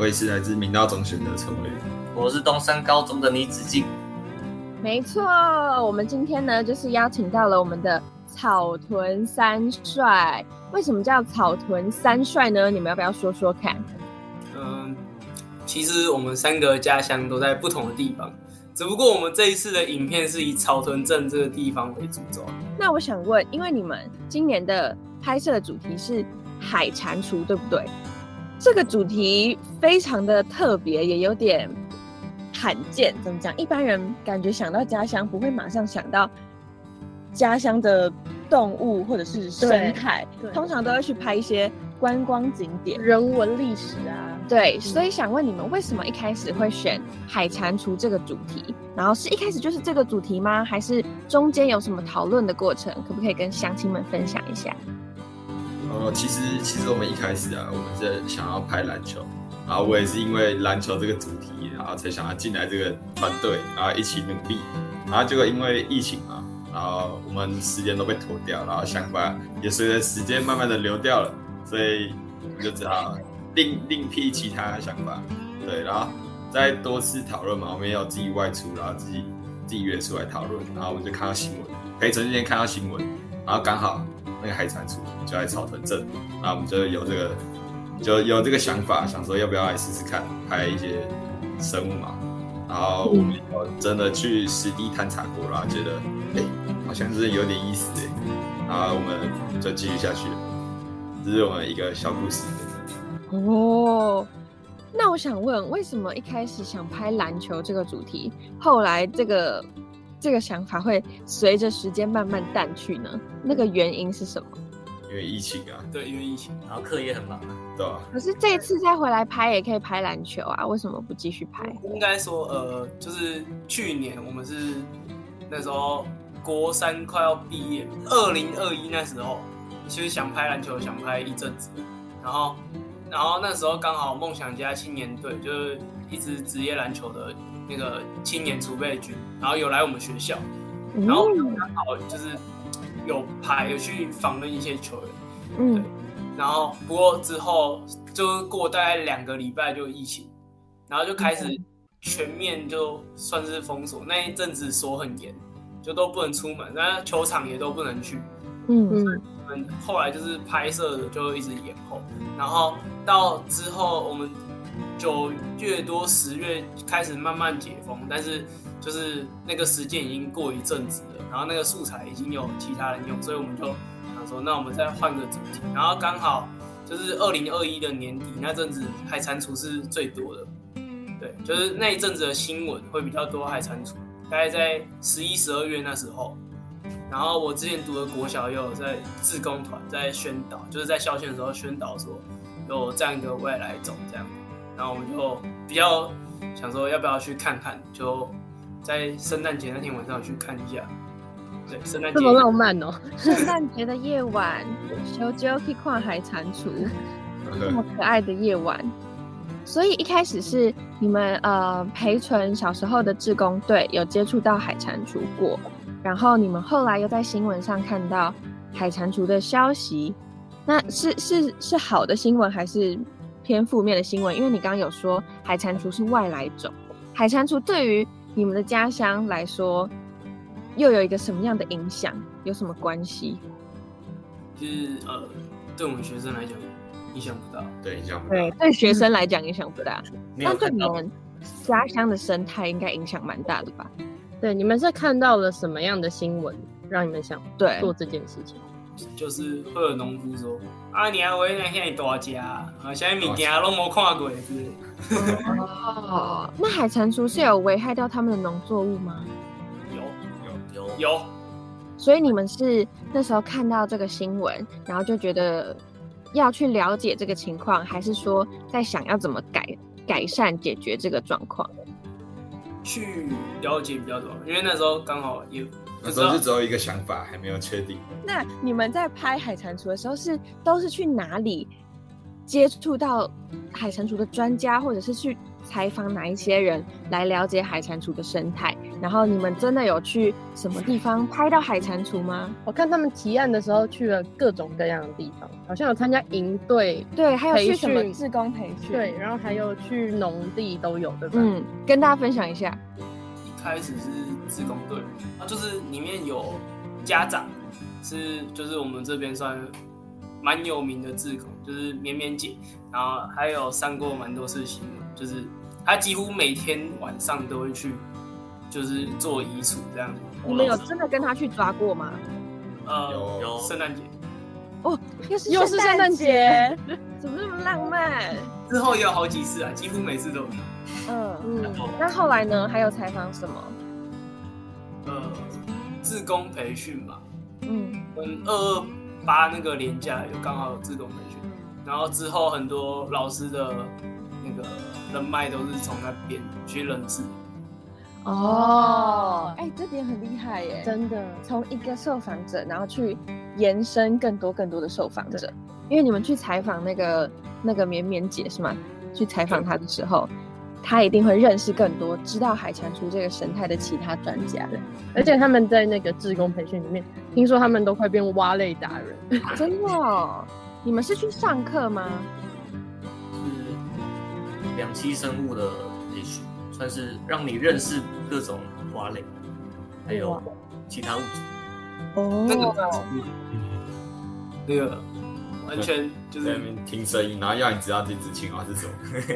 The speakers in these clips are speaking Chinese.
我也是来自明道中学的陈伟，我是东山高中的倪子敬。没错，我们今天呢，就是邀请到了我们的草屯三帅。为什么叫草屯三帅呢？你们要不要说说看？嗯，其实我们三个家乡都在不同的地方，只不过我们这一次的影片是以草屯镇这个地方为主轴。那我想问，因为你们今年的拍摄的主题是海蟾蜍，对不对？这个主题非常的特别，也有点罕见。怎么讲？一般人感觉想到家乡，不会马上想到家乡的动物或者是生态，通常都会去拍一些观光景点、人文历史啊。对，所以想问你们，为什么一开始会选海蟾蜍这个主题？然后是一开始就是这个主题吗？还是中间有什么讨论的过程？可不可以跟乡亲们分享一下？呃，其实其实我们一开始啊，我们是想要拍篮球，然后我也是因为篮球这个主题，然后才想要进来这个团队，然后一起努力。然后结果因为疫情嘛，然后我们时间都被拖掉，然后想法也随着时间慢慢的流掉了，所以我们就只好另另辟其他想法。对，然后再多次讨论嘛，我们也有自己外出，然后自己自己约出来讨论，然后我们就看到新闻，陪陈那天看到新闻，然后刚好。那个海蟾蜍就在草屯镇，那我们就有这个就有这个想法，想说要不要来试试看拍一些生物嘛。然后我们真的去实地探查过了，觉得哎，好像是有点意思哎。然后我们就继续下去了，这是我们一个小故事。哦，那我想问，为什么一开始想拍篮球这个主题，后来这个？这个想法会随着时间慢慢淡去呢？那个原因是什么？因为疫情啊，对，因为疫情，然后课业很忙，对吧？可是这一次再回来拍也可以拍篮球啊，为什么不继续拍？应该说，呃，就是去年我们是那时候国三快要毕业，二零二一那时候，其实想拍篮球，想拍一阵子，然后，然后那时候刚好梦想家青年队就是一支职业篮球的。那个青年储备军，然后有来我们学校，然后刚好就是有排有去访问一些球员，嗯，然后不过之后就过大概两个礼拜就疫情，然后就开始全面就算是封锁，那一阵子锁很严，就都不能出门，那球场也都不能去，嗯嗯，后来就是拍摄的就一直延后，然后到之后我们。九月多十月开始慢慢解封，但是就是那个时间已经过一阵子了，然后那个素材已经有其他人用，所以我们就想说，那我们再换个主题。然后刚好就是二零二一的年底那阵子，海蟾蜍是最多的，对，就是那一阵子的新闻会比较多海蟾蜍，大概在十一、十二月那时候。然后我之前读的国小也有在自工团在宣导，就是在校庆的时候宣导说有这样一个未来种这样。然后我们就比较想说，要不要去看看？就在圣诞节那天晚上去看一下。对，圣诞节这么浪漫哦！圣诞节的夜晚，小九可以跨海蟾蜍，这么可爱的夜晚。所以一开始是你们呃培纯小时候的志工队有接触到海蟾蜍过，然后你们后来又在新闻上看到海蟾蜍的消息，那是是是好的新闻还是？偏负面的新闻，因为你刚刚有说海蟾蜍是外来种，海蟾蜍对于你们的家乡来说，又有一个什么样的影响？有什么关系？就是呃，对我们学生来讲，影响不大。对，影响不大。对，对学生来讲影响不大，但对你们家乡的生态应该影响蛮大的吧？对，你们是看到了什么样的新闻，让你们想对做这件事情？就是会有农夫说：“啊，你还为那现在大家啊，现在物件都没看过是。”哦，那海蟾蜍是有危害到他们的农作物吗？有有有有。所以你们是那时候看到这个新闻，然后就觉得要去了解这个情况，还是说在想要怎么改改善解决这个状况？去了解比较多，因为那时候刚好也那时候就只有一个想法，还没有确定。那你们在拍海蟾蜍的时候，是都是去哪里接触到海蟾蜍的专家，或者是去采访哪一些人来了解海蟾蜍的生态？然后你们真的有去什么地方拍到海蟾蜍吗？我看他们提案的时候去了各种各样的地方，好像有参加营队，对，还有去什么志工培训，对，然后还有去农地都有，对吧？嗯，跟大家分享一下。一开始是志工队，啊，就是里面有家长，是就是我们这边算蛮有名的自工，就是绵绵姐，然后还有上过蛮多次新闻，就是他几乎每天晚上都会去，就是做遗嘱这样子。你们有真的跟他去抓过吗？呃，有圣诞节。哦，又是又是圣诞节，怎么那么浪漫？之后也有好几次啊，几乎每次都有。嗯嗯，那后来呢？还有采访什么？呃，自工培训嘛。嗯，跟二二八那个年假有刚好有自工培训，然后之后很多老师的那个人脉都是从那边去认识。哦，哎，这点很厉害耶！真的，从一个受访者，然后去延伸更多更多的受访者，因为你们去采访那个那个绵绵姐是吗？去采访她的时候。他一定会认识更多知道海蟾蜍这个生态的其他专家，而且他们在那个志工培训里面，听说他们都快变蛙类达人，真的？你们是去上课吗？是两栖生物的培训，算是让你认识各种蛙类，还有其他物种。哦，那个，那个。完全就是在那边听声音，然后要你知道这只青蛙是什么。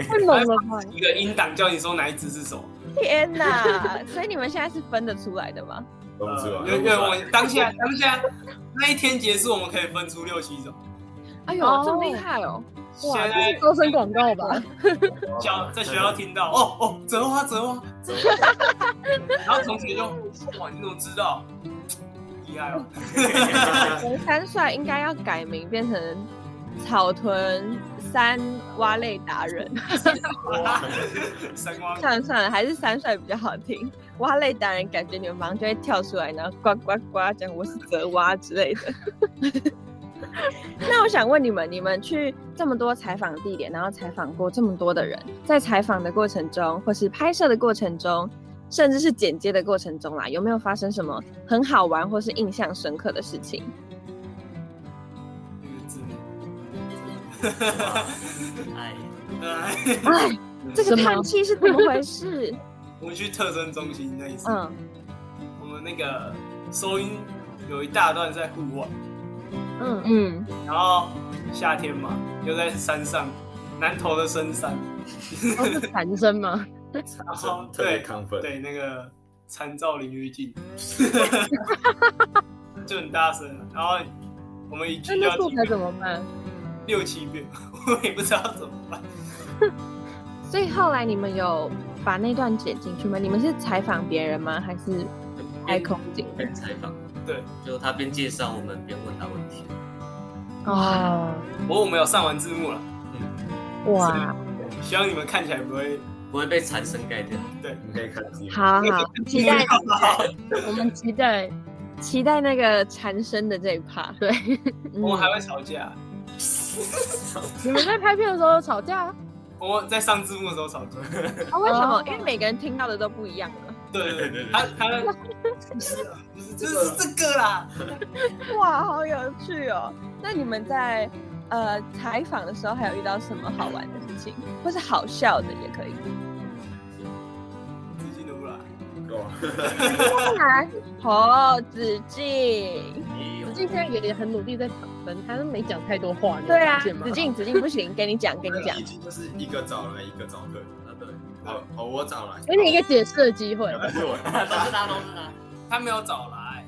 太猛了吧！一个音档叫你说哪一只是什么。天哪！所以你们现在是分得出来的吗？分不出来。因为我当下当下那一天结束，我们可以分出六七种。哎呦，这么厉害哦！哇，这是招生广告吧？教在学校听到哦哦，折花折花折花，然后同学就哇，你怎么知道？厉害哦！三帅应该要改名变成草屯三蛙类达人。算了算了，还是三帅比较好听。蛙类达人感觉你们马上就会跳出来，然后呱呱呱讲我是泽蛙之类的。那我想问你们，你们去这么多采访地点，然后采访过这么多的人，在采访的过程中，或是拍摄的过程中。甚至是剪接的过程中啦，有没有发生什么很好玩或是印象深刻的事情？哎哎，这个叹气是怎么回事？我们去特征中心那一次，嗯，我们那个收音有一大段在户外，嗯。嗯，然后夏天嘛，又在山上，南投的深山，都是男生吗？然后对亢奋，对那个参照淋浴镜，就很大声。然后我们一句要素材怎么办？六七遍，我也不知道怎么办。所以后来你们有把那段剪进去吗？你们是采访别人吗？还是拍空景？边采访，对，就他边介绍，我们边问他问题。哦，不过我们有上完字幕了。嗯，哇，希望你们看起来不会。不会被蝉声盖掉。对，你可以看。好好期待，我们期待期待那个蝉声的这一趴。对，我们还会吵架。你们在拍片的时候吵架？我在上字幕的时候吵架。啊？为什么？因为每个人听到的都不一样了。对对对他他不是不是这是这个啦。哇，好有趣哦！那你们在呃采访的时候还有遇到什么好玩的事情，或是好笑的也可以？来，好，子敬，子敬现在也很努力在躺分，他都没讲太多话。对啊，子敬，子敬不行，给你讲，给你讲。子敬就是一个找来，一个找客。啊，对，好，好，我找来，给你一个解释的机会。都是他，都是他，他没有找来，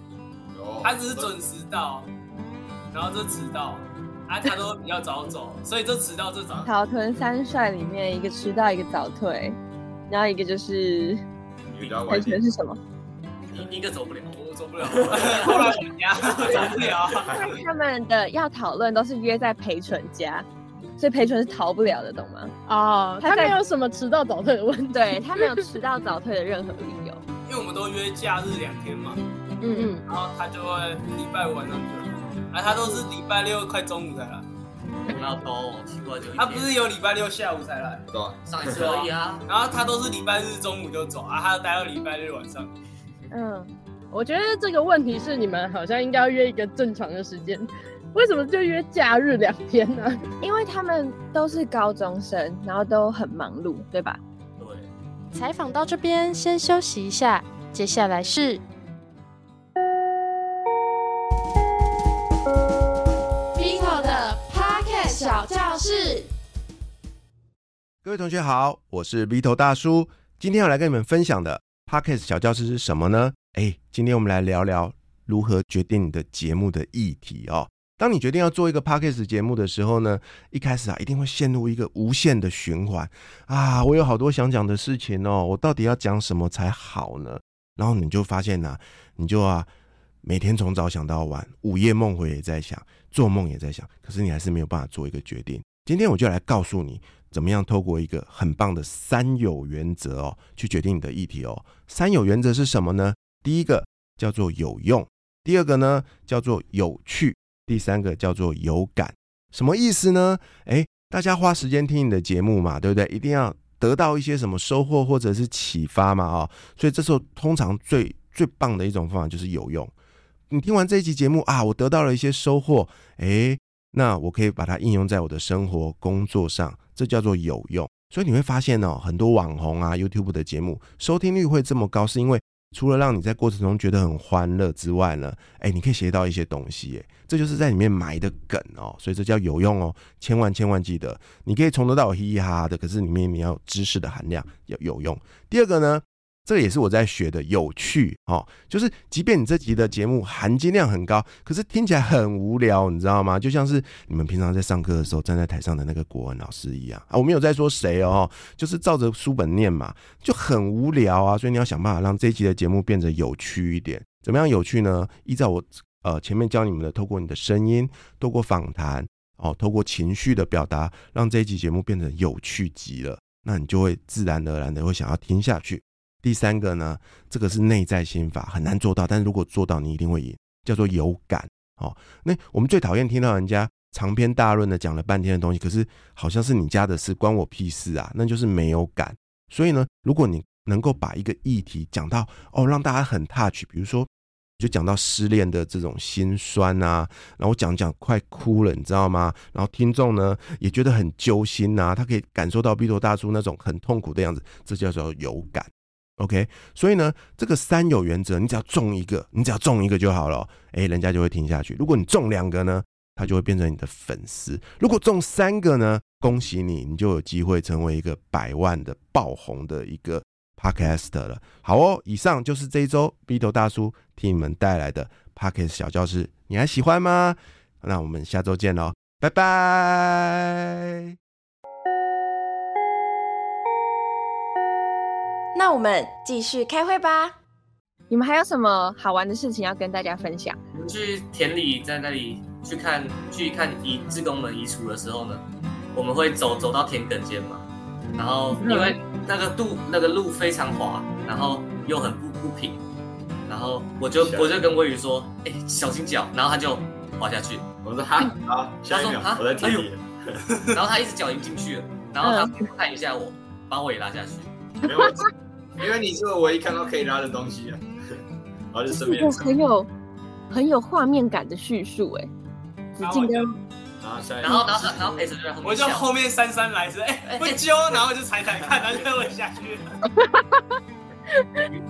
他只是准时到，然后就迟到，啊，他都比较早走，所以就迟到这早。草屯三帅里面一个迟到，一个早退，然后一个就是。安全是什么？一个走不了，我走不了。后来我们家走不了。他们的要讨论都是约在裴纯家，所以陪纯是逃不了的，懂吗？哦，他没有什么迟到早退的问题，对他没有迟到早退的任何理由，因为我们都约假日两天嘛，嗯嗯，然后他就会礼拜五晚上就，哎，他都是礼拜六快中午才来，那都奇怪就，他不是有礼拜六下午才来，对吧？上一次而已啊，然后他都是礼拜日中午就走啊，他要待到礼拜日晚上，嗯，我觉得这个问题是你们好像应该要约一个正常的时间。为什么就约假日两天呢？因为他们都是高中生，然后都很忙碌，对吧？对。采访到这边，先休息一下，接下来是小教室。各位同学好，我是 Vito 大叔，今天要来跟你们分享的 Pocket 小教室是什么呢？哎，今天我们来聊聊如何决定你的节目的议题哦。当你决定要做一个 podcast 节目的时候呢，一开始啊，一定会陷入一个无限的循环啊！我有好多想讲的事情哦，我到底要讲什么才好呢？然后你就发现呢，你就啊，每天从早想到晚，午夜梦回也在想，做梦也在想，可是你还是没有办法做一个决定。今天我就来告诉你，怎么样透过一个很棒的三有原则哦，去决定你的议题哦。三有原则是什么呢？第一个叫做有用，第二个呢叫做有趣。第三个叫做有感，什么意思呢？诶，大家花时间听你的节目嘛，对不对？一定要得到一些什么收获或者是启发嘛，啊，所以这时候通常最最棒的一种方法就是有用。你听完这一集节目啊，我得到了一些收获，诶，那我可以把它应用在我的生活工作上，这叫做有用。所以你会发现哦，很多网红啊，YouTube 的节目收听率会这么高，是因为。除了让你在过程中觉得很欢乐之外呢，哎，你可以学到一些东西，诶，这就是在里面埋的梗哦，所以这叫有用哦，千万千万记得，你可以从头到尾嘻嘻哈哈的，可是里面你要知识的含量要有用。第二个呢？这个也是我在学的，有趣哦。就是即便你这集的节目含金量很高，可是听起来很无聊，你知道吗？就像是你们平常在上课的时候站在台上的那个国文老师一样啊。我没有在说谁哦，就是照着书本念嘛，就很无聊啊。所以你要想办法让这一集的节目变得有趣一点。怎么样有趣呢？依照我呃前面教你们的，透过你的声音，透过访谈哦，透过情绪的表达，让这一集节目变得有趣极了。那你就会自然而然的会想要听下去。第三个呢，这个是内在心法，很难做到。但是如果做到，你一定会赢，叫做有感哦。那我们最讨厌听到人家长篇大论的讲了半天的东西，可是好像是你家的事，关我屁事啊，那就是没有感。所以呢，如果你能够把一个议题讲到哦，让大家很 touch，比如说就讲到失恋的这种心酸啊，然后讲讲快哭了，你知道吗？然后听众呢也觉得很揪心呐，他可以感受到 B 头大叔那种很痛苦的样子，这叫做有感。OK，所以呢，这个三有原则，你只要中一个，你只要中一个就好了，哎，人家就会听下去。如果你中两个呢，他就会变成你的粉丝；如果中三个呢，恭喜你，你就有机会成为一个百万的爆红的一个 Podcast 了。好哦，以上就是这一周 B 头大叔替你们带来的 Podcast 小教室，你还喜欢吗？那我们下周见喽，拜拜。那我们继续开会吧。你们还有什么好玩的事情要跟大家分享？我们去田里，在那里去看去看移自工们移除的时候呢，我们会走走到田埂间嘛。然后因为那个路那个路非常滑，然后又很不不平，然后我就我就跟魏宇说：“哎，小心脚。”然后他就滑下去。我说：“哈好。”下一秒，我在田里。”然后他一直脚已经进去了，然后他看一下我，把我也拉下去。没有因为你是我唯一看到可以拉的东西啊，然后就顺便很有很有画面感的叙述哎，子敬跟然后然后然后陪着就在后面，我就后面姗姗来迟，哎不揪，然后就踩踩看，然后就会下去了，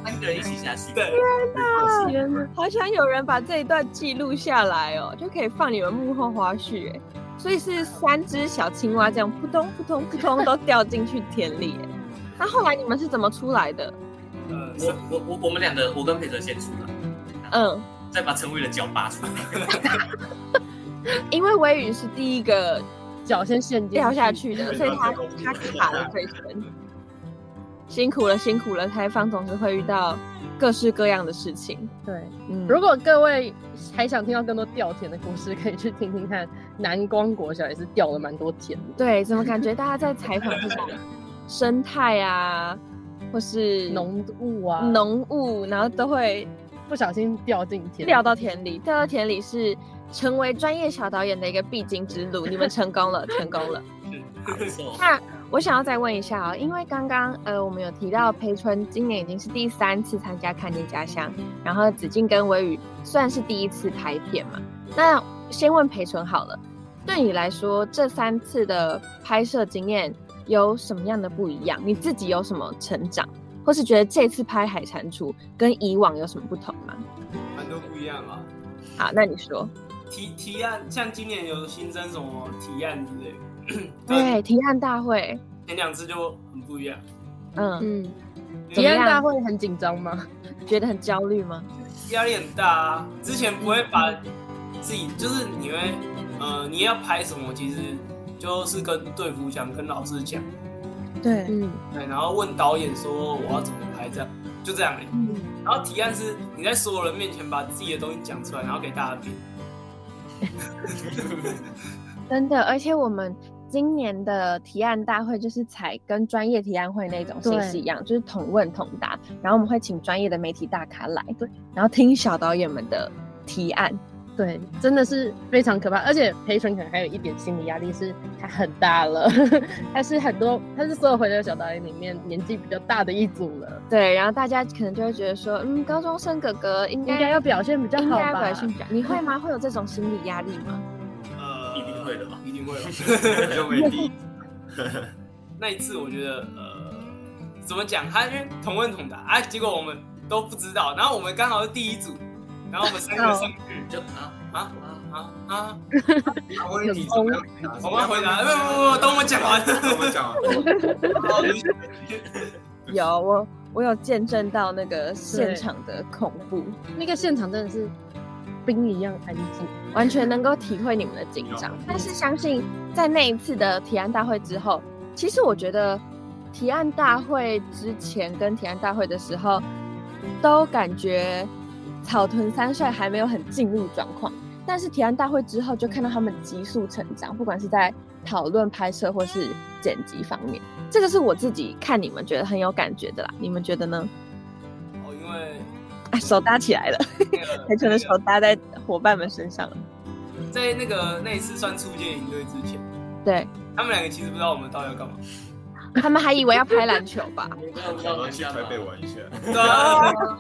三个人一起下去，对，天哪，好想有人把这一段记录下来哦，就可以放你们幕后花絮哎，所以是三只小青蛙这样扑通扑通扑通都掉进去田里哎。那后来你们是怎么出来的？呃，我我我我们两个，我跟佩哲先出来，嗯，再把陈伟的脚拔出来。因为微雨是第一个脚先陷掉下去的，所以他他卡了最深。辛苦了，辛苦了，采访总是会遇到各式各样的事情。对，嗯，如果各位还想听到更多掉田的故事，可以去听听看。南光国小也是掉了蛮多田的。对，怎么感觉大家在采访这种生态啊，或是农物啊，农物，然后都会不小心掉进田，掉到田里，掉到田里是成为专业小导演的一个必经之路。你们成功了，成功了。那我想要再问一下啊、因为刚刚呃我们有提到裴春今年已经是第三次参加《看见家乡》，然后子敬跟微雨算是第一次拍片嘛。那先问裴春好了，对你来说这三次的拍摄经验有什么样的不一样？你自己有什么成长，或是觉得这次拍海蟾蜍跟以往有什么不同吗？蛮多不一样啊。好，那你说。提提案，像今年有新增什么提案之类的，对，提案大会，前两次就很不一样。嗯，嗯，提案大会很紧张吗？觉得很焦虑吗？压力很大啊。之前不会把自己，就是你会，呃，你要拍什么，其实就是跟队服讲，跟老师讲，对，嗯，对，然后问导演说我要怎么拍，这样就这样而已。嗯，然后提案是你在所有人面前把自己的东西讲出来，然后给大家听。真的，而且我们今年的提案大会就是采跟专业提案会那种形式一样，就是同问同答，然后我们会请专业的媒体大咖来，对，然后听小导演们的提案。对，真的是非常可怕，而且裴纯可能还有一点心理压力，是他很大了，他是很多，他是所有回流小导演里面年纪比较大的一组了，对，然后大家可能就会觉得说，嗯，高中生哥哥应该应该要表现比较好吧该要表现？比较，你会吗？会有这种心理压力吗？呃，一定会的吧一定会的。就 没第一。那一次我觉得，呃，怎么讲？他因为同问同答啊，结果我们都不知道，然后我们刚好是第一组，然后我们三个上去就啊啊啊啊啊，问题怎么样？我们回答，不不不，等我们讲完。等我们讲完。有，我我有见证到那个现场的恐怖，那个现场真的是冰一样安静，完全能够体会你们的紧张。但是相信在那一次的提案大会之后，其实我觉得提案大会之前跟提案大会的时候，都感觉草屯三帅还没有很进入状况。但是提案大会之后，就看到他们急速成长，不管是在讨论、拍摄或是剪辑方面，这个是我自己看你们觉得很有感觉的啦。你们觉得呢？哦，因为啊，手搭起来了，那个裴纯的手搭在伙伴们身上了。在那个那一次算出界营队之前，对他们两个其实不知道我们到底要干嘛。他们还以为要拍篮球吧？想要去台北玩一下。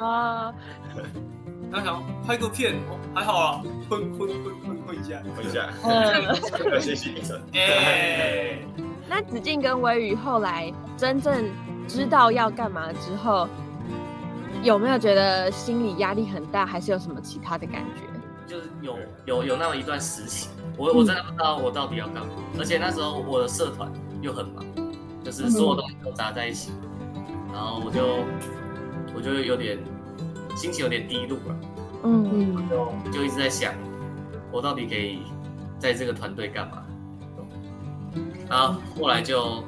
啊，啊，然后想拍个片，哦，还好啊，混混混混混一下。混一下，嗯。要学习一层。哎，那子敬跟微雨后来真正知道要干嘛之后，有没有觉得心理压力很大，还是有什么其他的感觉？就是有有有那么一段时期，我我真的不知道我到底要干嘛，而且那时候我的社团又很忙，就是所有东西都砸在一起，然后我就我就有点心情有点低落了，嗯，嗯，就就一直在想，我到底可以在这个团队干嘛？然后后来就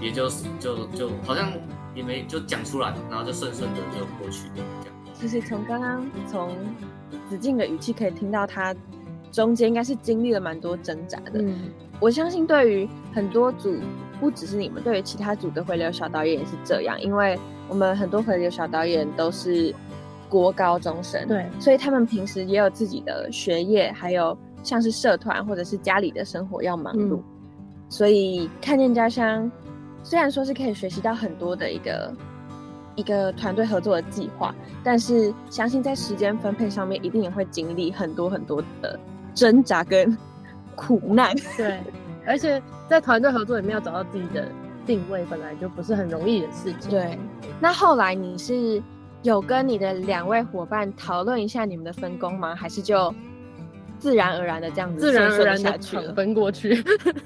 也就就就好像也没就讲出来，然后就顺顺的就过去这样。就是从刚刚从子敬的语气可以听到，他中间应该是经历了蛮多挣扎的。嗯，我相信对于很多组，不只是你们，对于其他组的回流小导演也是这样，因为我们很多回流小导演都是国高中生，对，所以他们平时也有自己的学业，还有像是社团或者是家里的生活要忙碌，嗯。所以看见家乡虽然说是可以学习到很多的一个一个团队合作的计划，但是相信在时间分配上面一定也会经历很多很多的挣扎跟苦难。对，而且在团队合作里面要找到自己的定位，本来就不是很容易的事情。对，那后来你是有跟你的两位伙伴讨论一下你们的分工吗？还是就自然而然的这样子自然而然的抢下去了？分过去。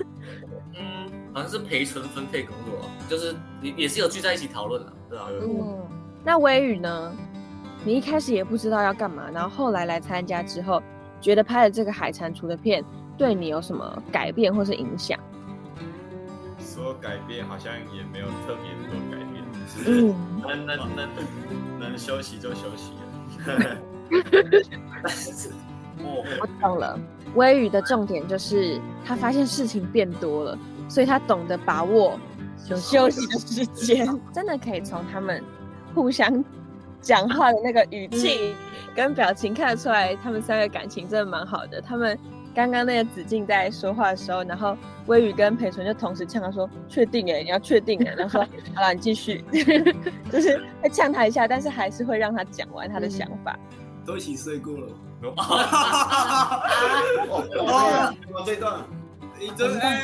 嗯，好像是陪存分配工作，就是也也是有聚在一起讨论的，对啊、嗯，那微雨呢？你一开始也不知道要干嘛，然后后来来参加之后，觉得拍了这个海蟾蜍的片对你有什么改变或是影响？说改变好像也没有特别多改变，只嗯，能能能能休息就休息我懂了。微雨的重点就是他发现事情变多了，所以他懂得把握休息的时间，真的可以从他们互相讲话的那个语气跟表情看得出来，他们三个感情真的蛮好的。他们刚刚那个子静在说话的时候，然后微雨跟裴纯就同时呛他说：“确定哎，你要确定哎。”然后说：“好了，你继续。”就是会呛他一下，但是还是会让他讲完他的想法。都一起睡过了。哦，我这段你真哎，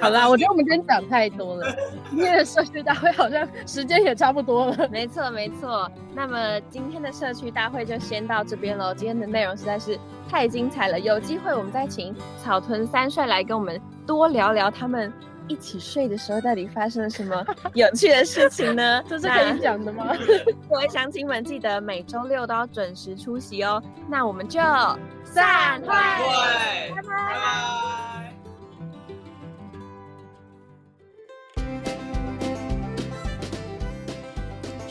好啦，我觉得我们今天讲太多了，今天的社区大会好像时间也差不多了。没错，没错。那么今天的社区大会就先到这边喽。今天的内容实在是太精彩了，有机会我们再请草屯三帅来跟我们多聊聊他们一起睡的时候到底发生了什么有趣的事情呢？这是可以讲的吗？各位乡亲们，记得每周六都要准时出席哦。那我们就散会，对，拜拜。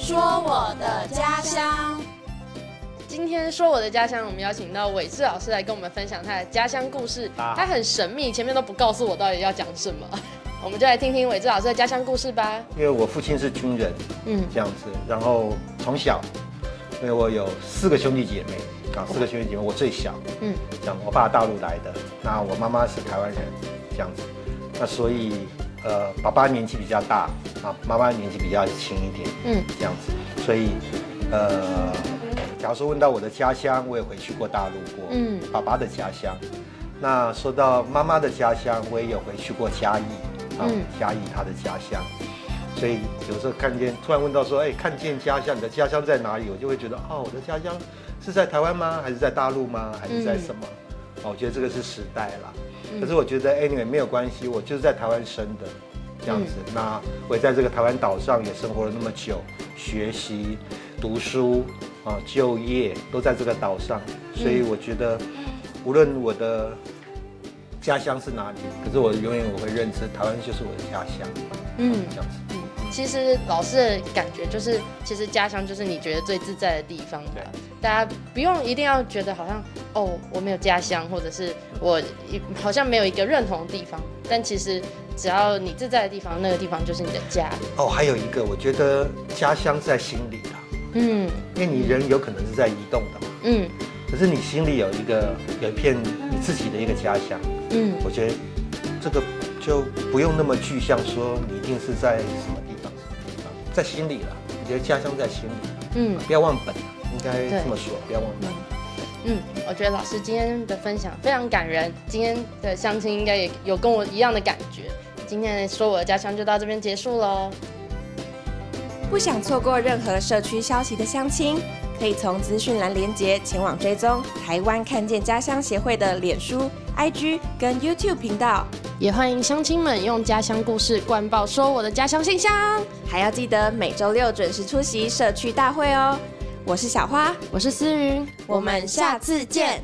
说我的家乡。今天说我的家乡，我们邀请到伟志老师来跟我们分享他的家乡故事。他很神秘，前面都不告诉我到底要讲什么，我们就来听听伟志老师的家乡故事吧。因为我父亲是军人，嗯。这样子，然后从小，因为我有四个兄弟姐妹啊，四个兄弟姐妹，我最小，嗯，这样，我爸大陆来的，那我妈妈是台湾人，这样子，那所以呃，爸爸年纪比较大啊，妈妈年纪比较轻一点，嗯，这样子，所以呃，假如说问到我的家乡，我也回去过大陆过，嗯爸爸的家乡。那说到妈妈的家乡，我也有回去过嘉义啊，嗯嘉义他的家乡。所以有时候看见，突然问到说，哎，看见家乡，你的家乡在哪里？我就会觉得，哦，我的家乡是在台湾吗？还是在大陆吗？还是在什么？哦，我觉得这个是时代啦。可是我觉得 anyway 没有关系，我就是在台湾生的，这样子。那我也在这个台湾岛上也生活了那么久，学习、读书啊、就业都在这个岛上，所以我觉得，无论我的家乡是哪里，可是我永远我会认知台湾就是我的家乡，嗯这样子。其实老师的感觉就是，其实家乡就是你觉得最自在的地方吧。大家不用一定要觉得好像哦，我没有家乡，或者是我一好像没有一个认同的地方。但其实只要你自在的地方，那个地方就是你的家。哦，还有一个，我觉得家乡在心里啦，嗯。因为你人有可能是在移动的嘛，嗯。可是你心里有一个有一片你自己的一个家乡，嗯。我觉得这个就不用那么具象，说你一定是在什么地方什么地方，在心里了。我觉得家乡在心里，嗯不要忘本，应该这么说，不要忘本。嗯，我觉得老师今天的分享非常感人。今天的相亲应该也有跟我一样的感觉。今天说我的家乡就到这边结束喽。不想错过任何社区消息的相亲，可以从资讯栏连接前往追踪台湾看见家乡协会的脸书、IG 跟 YouTube 频道，也欢迎乡亲们用家乡故事灌爆说我的家乡信箱。还要记得每周六准时出席社区大会哦。我是小花，我是思云，我们下次见。